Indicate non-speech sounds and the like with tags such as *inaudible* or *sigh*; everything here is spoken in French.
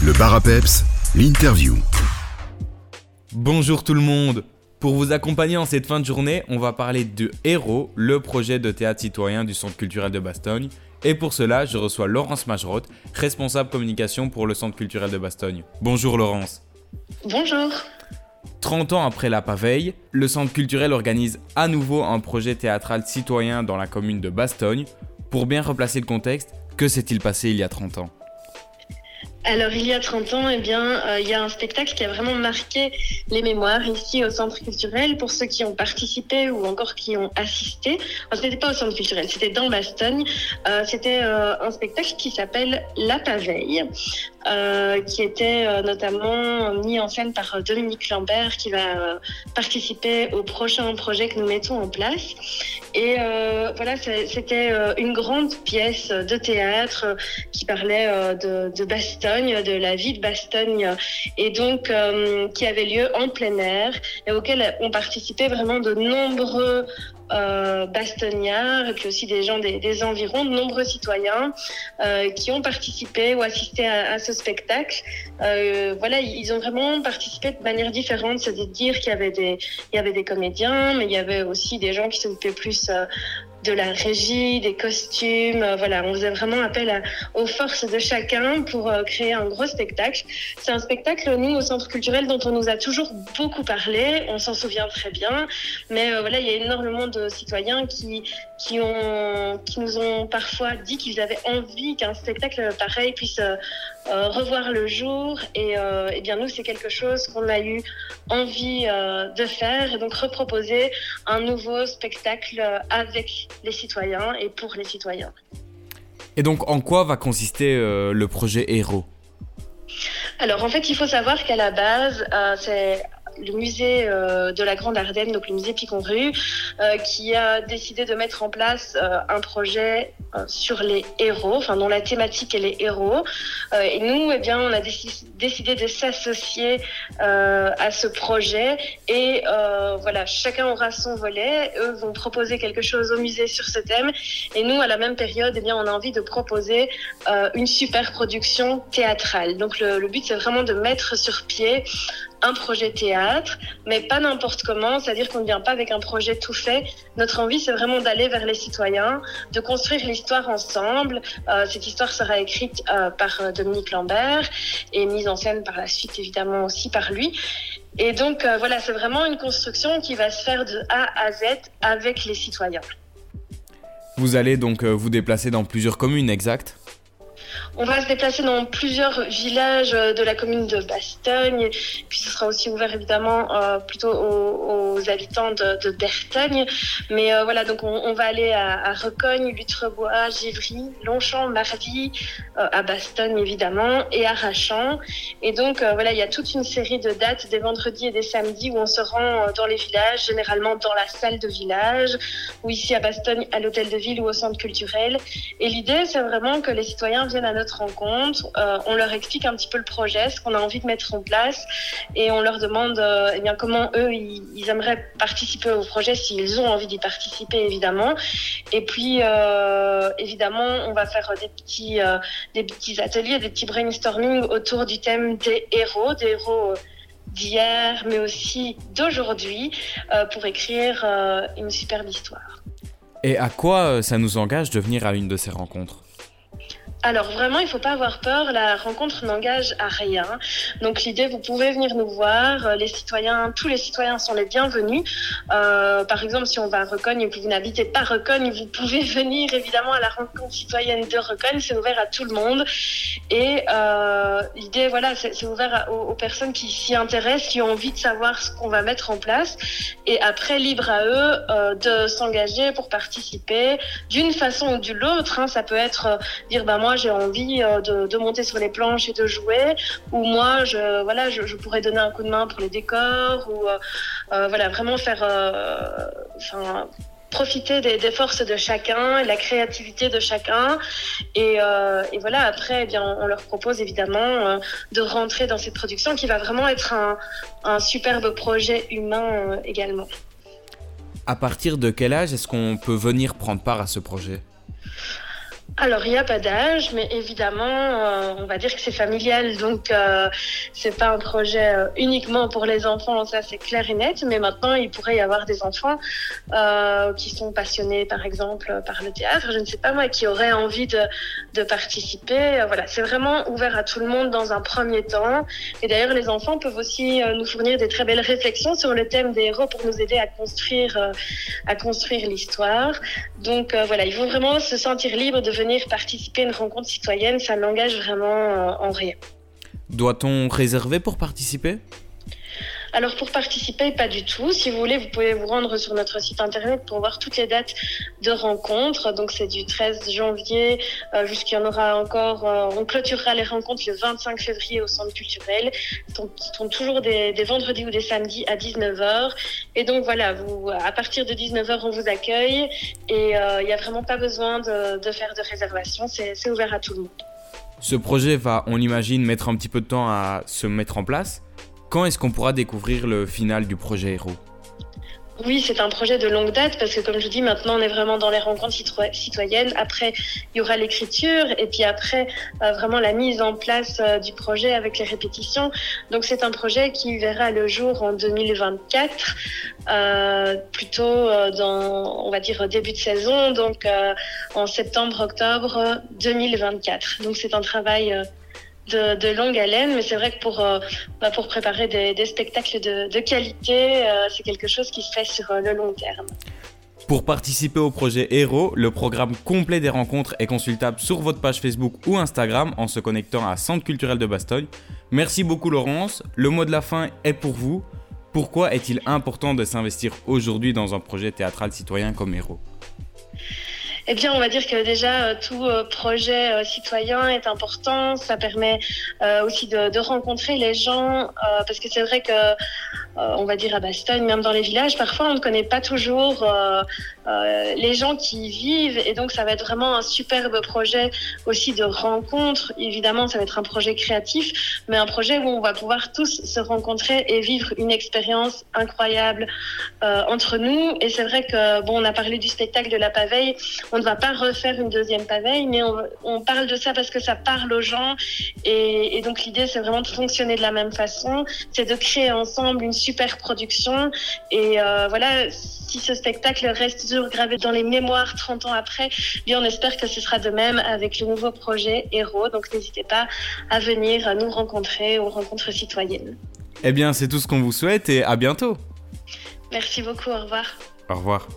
Le bar à peps, l'interview. Bonjour tout le monde Pour vous accompagner en cette fin de journée, on va parler de Héros, le projet de théâtre citoyen du Centre culturel de Bastogne. Et pour cela, je reçois Laurence Majerotte, responsable communication pour le Centre culturel de Bastogne. Bonjour Laurence. Bonjour. 30 ans après la paveille, le Centre culturel organise à nouveau un projet théâtral citoyen dans la commune de Bastogne. Pour bien replacer le contexte, que s'est-il passé il y a 30 ans? Alors, il y a 30 ans, eh euh, il y a un spectacle qui a vraiment marqué les mémoires ici au Centre culturel pour ceux qui ont participé ou encore qui ont assisté. Ce n'était pas au Centre culturel, c'était dans Bastogne. Euh, c'était euh, un spectacle qui s'appelle La Paveille, qui était notamment mis en scène par Dominique Lambert, qui va participer au prochain projet que nous mettons en place. Et voilà, c'était une grande pièce de théâtre qui parlait de, de Bastogne de la vie de Bastogne, et donc euh, qui avait lieu en plein air et auquel ont participé vraiment de nombreux euh, et puis aussi des gens des, environs, de nombreux citoyens euh, qui ont participé ou assisté à, ce spectacle. voilà, ils ont vraiment participé de manière différente, c'est-à-dire qu'il y avait des, il y avait des comédiens, mais il y avait aussi des gens qui s'occupaient plus de la régie, des costumes. Euh, voilà, on faisait vraiment appel aux forces de chacun pour euh, créer un gros spectacle. C'est un spectacle, nous, au Centre culturel, dont on nous a toujours beaucoup parlé. On s'en souvient très bien. Mais euh, voilà, il y a énormément de citoyens qui, qui, ont, qui nous ont parfois dit qu'ils avaient envie qu'un spectacle pareil puisse revoir le jour. Et, et bien, nous, c'est quelque chose qu'on a eu envie de faire. Et donc, reproposer un nouveau spectacle avec les citoyens et pour les citoyens. Et donc en quoi va consister euh, le projet Héros? Alors en fait, il faut savoir qu'à la base, euh, c'est le musée euh, de la Grande Ardenne, donc le musée Picon-Rue, euh, qui a décidé de mettre en place euh, un projet sur les héros, enfin dont la thématique est les héros. et nous, eh bien, on a décidé de s'associer à ce projet et voilà, chacun aura son volet. Eux vont proposer quelque chose au musée sur ce thème et nous, à la même période, eh bien, on a envie de proposer une super production théâtrale. Donc le, le but, c'est vraiment de mettre sur pied un projet théâtre, mais pas n'importe comment, c'est-à-dire qu'on ne vient pas avec un projet tout fait. Notre envie, c'est vraiment d'aller vers les citoyens, de construire l'histoire ensemble. Euh, cette histoire sera écrite euh, par euh, Dominique Lambert et mise en scène par la suite, évidemment, aussi par lui. Et donc, voilà, c'est vraiment une construction qui va se faire de A à Z avec les citoyens. Vous allez donc vous déplacer dans plusieurs communes, exact? On va se déplacer dans plusieurs villages euh, de la commune de Bastogne, puis ce sera aussi ouvert évidemment euh, plutôt aux, habitants de, de. Mais euh, voilà, donc on, va aller à, Recogne, Lutrebois, Givry, Longchamp, Marly, à Bastogne évidemment, et à Rachamp. Et donc voilà, il y a toute une série de dates des vendredis et des samedis où on se rend dans les villages, généralement dans la salle de village, ou ici à Bastogne à l'hôtel de ville ou au centre culturel. Et l'idée, c'est vraiment que les citoyens viennent à notre rencontre, euh, on leur explique un petit peu le projet, ce qu'on a envie de mettre en place, et on leur demande euh, eh bien, comment eux, ils, aimeraient participer au projet, s'ils ont envie d'y participer, évidemment. Et puis, euh, évidemment, on va faire des petits, des petits ateliers, des petits brainstorming autour du thème des héros, des héros d'hier, mais aussi d'aujourd'hui, pour écrire une superbe histoire. Et à quoi ça nous engage de venir à une de ces rencontres? Alors vraiment, il ne faut pas avoir peur. La rencontre n'engage à rien. Donc l'idée, vous pouvez venir nous voir. Euh, les citoyens, tous les citoyens sont les bienvenus. Euh, par exemple, si on va à Recogne et que vous n'habitez pas Recogne, vous pouvez *laughs* venir évidemment à la rencontre citoyenne de Recogne. C'est ouvert à tout le monde. Et euh, l'idée, voilà, c'est ouvert aux, personnes qui s'y intéressent, qui ont envie de savoir ce qu'on va mettre en place. Et après, libre à eux de s'engager pour participer d'une façon ou d'une autre. Hein. Ça peut être dire, moi moi j'ai envie euh, de, monter sur les planches et de jouer, ou moi je voilà je, pourrais donner un coup de main pour les décors, ou euh, euh, voilà vraiment faire, enfin profiter des, forces de chacun et la créativité de chacun. Et, voilà, après, eh bien, on leur propose évidemment de rentrer dans cette production qui va vraiment être un, un superbe projet humain également. À partir de quel âge est-ce qu'on peut venir prendre part à ce projet? Alors, il n'y a pas d'âge, mais évidemment, euh, on va dire que c'est familial, donc euh, c'est pas un projet euh, uniquement pour les enfants, ça c'est clair et net. Mais maintenant, il pourrait y avoir des enfants euh, qui sont passionnés, par exemple, par le théâtre, je ne sais pas moi, qui auraient envie de, de participer. voilà, c'est vraiment ouvert à tout le monde dans un premier temps. Et d'ailleurs, les enfants peuvent aussi nous fournir des très belles réflexions sur le thème des héros pour nous aider à construire, à construire l'histoire. Donc voilà, ils vont vraiment se sentir libres de venir participer à une rencontre citoyenne, ça n'engage vraiment euh, en rien. Doit-on réserver pour participer? Alors pour participer, pas du tout. Si vous voulez, vous pouvez vous rendre sur notre site internet pour voir toutes les dates de rencontres. Donc c'est du 13 janvier euh, jusqu'il y en aura encore. Euh, on clôturera les rencontres le 25 février au centre culturel. Donc sont toujours des, vendredis ou des samedis à 19h. Et donc voilà, vous, à partir de 19h, on vous accueille et euh, il n'y a vraiment pas besoin de, de faire de réservation. C'est ouvert à tout le monde. Ce projet va, on imagine, mettre un petit peu de temps à se mettre en place. Quand est-ce qu'on pourra découvrir le final du projet Héros oui, c'est un projet de longue date parce que, comme je dis, maintenant on est vraiment dans les rencontres citoyennes. Après, il y aura l'écriture et puis après, euh, vraiment la mise en place euh, du projet avec les répétitions. Donc, c'est un projet qui verra le jour en 2024, euh, plutôt dans, on va dire, début de saison, donc en septembre-octobre 2024. Donc, c'est un travail de, longue haleine, mais c'est vrai que pour, euh, bah, pour préparer des, spectacles de, qualité, euh, c'est quelque chose qui se fait sur euh, le long terme. Pour participer au projet Hero, le programme complet des rencontres est consultable sur votre page Facebook ou Instagram en se connectant à Centre culturel de Bastogne. Merci beaucoup Laurence. Le mot de la fin est pour vous. Pourquoi est-il important de s'investir aujourd'hui dans un projet théâtral citoyen comme Hero eh bien, on va dire que déjà, euh, tout euh, projet euh, citoyen est important. Ça permet aussi de, de rencontrer les gens, parce que c'est vrai que, on va dire à Bastogne, même dans les villages, parfois on ne connaît pas toujours les gens qui y vivent, et donc ça va être vraiment un superbe projet aussi de rencontre. Évidemment, ça va être un projet créatif, mais un projet où on va pouvoir tous se rencontrer et vivre une expérience incroyable entre nous. Et c'est vrai que, bon, on a parlé du spectacle de la Paveille. On ne va pas refaire une deuxième paveille, mais on, parle de ça parce que ça parle aux gens. Et, donc l'idée, c'est vraiment de fonctionner de la même façon, c'est de créer ensemble une super production. Et euh, voilà, si ce spectacle reste toujours gravé dans les mémoires 30 ans après, bien on espère que ce sera de même avec le nouveau projet Héros. Donc n'hésitez pas à venir nous rencontrer aux rencontres citoyennes. Eh bien, c'est tout ce qu'on vous souhaite et à bientôt. Merci beaucoup, au revoir. Au revoir.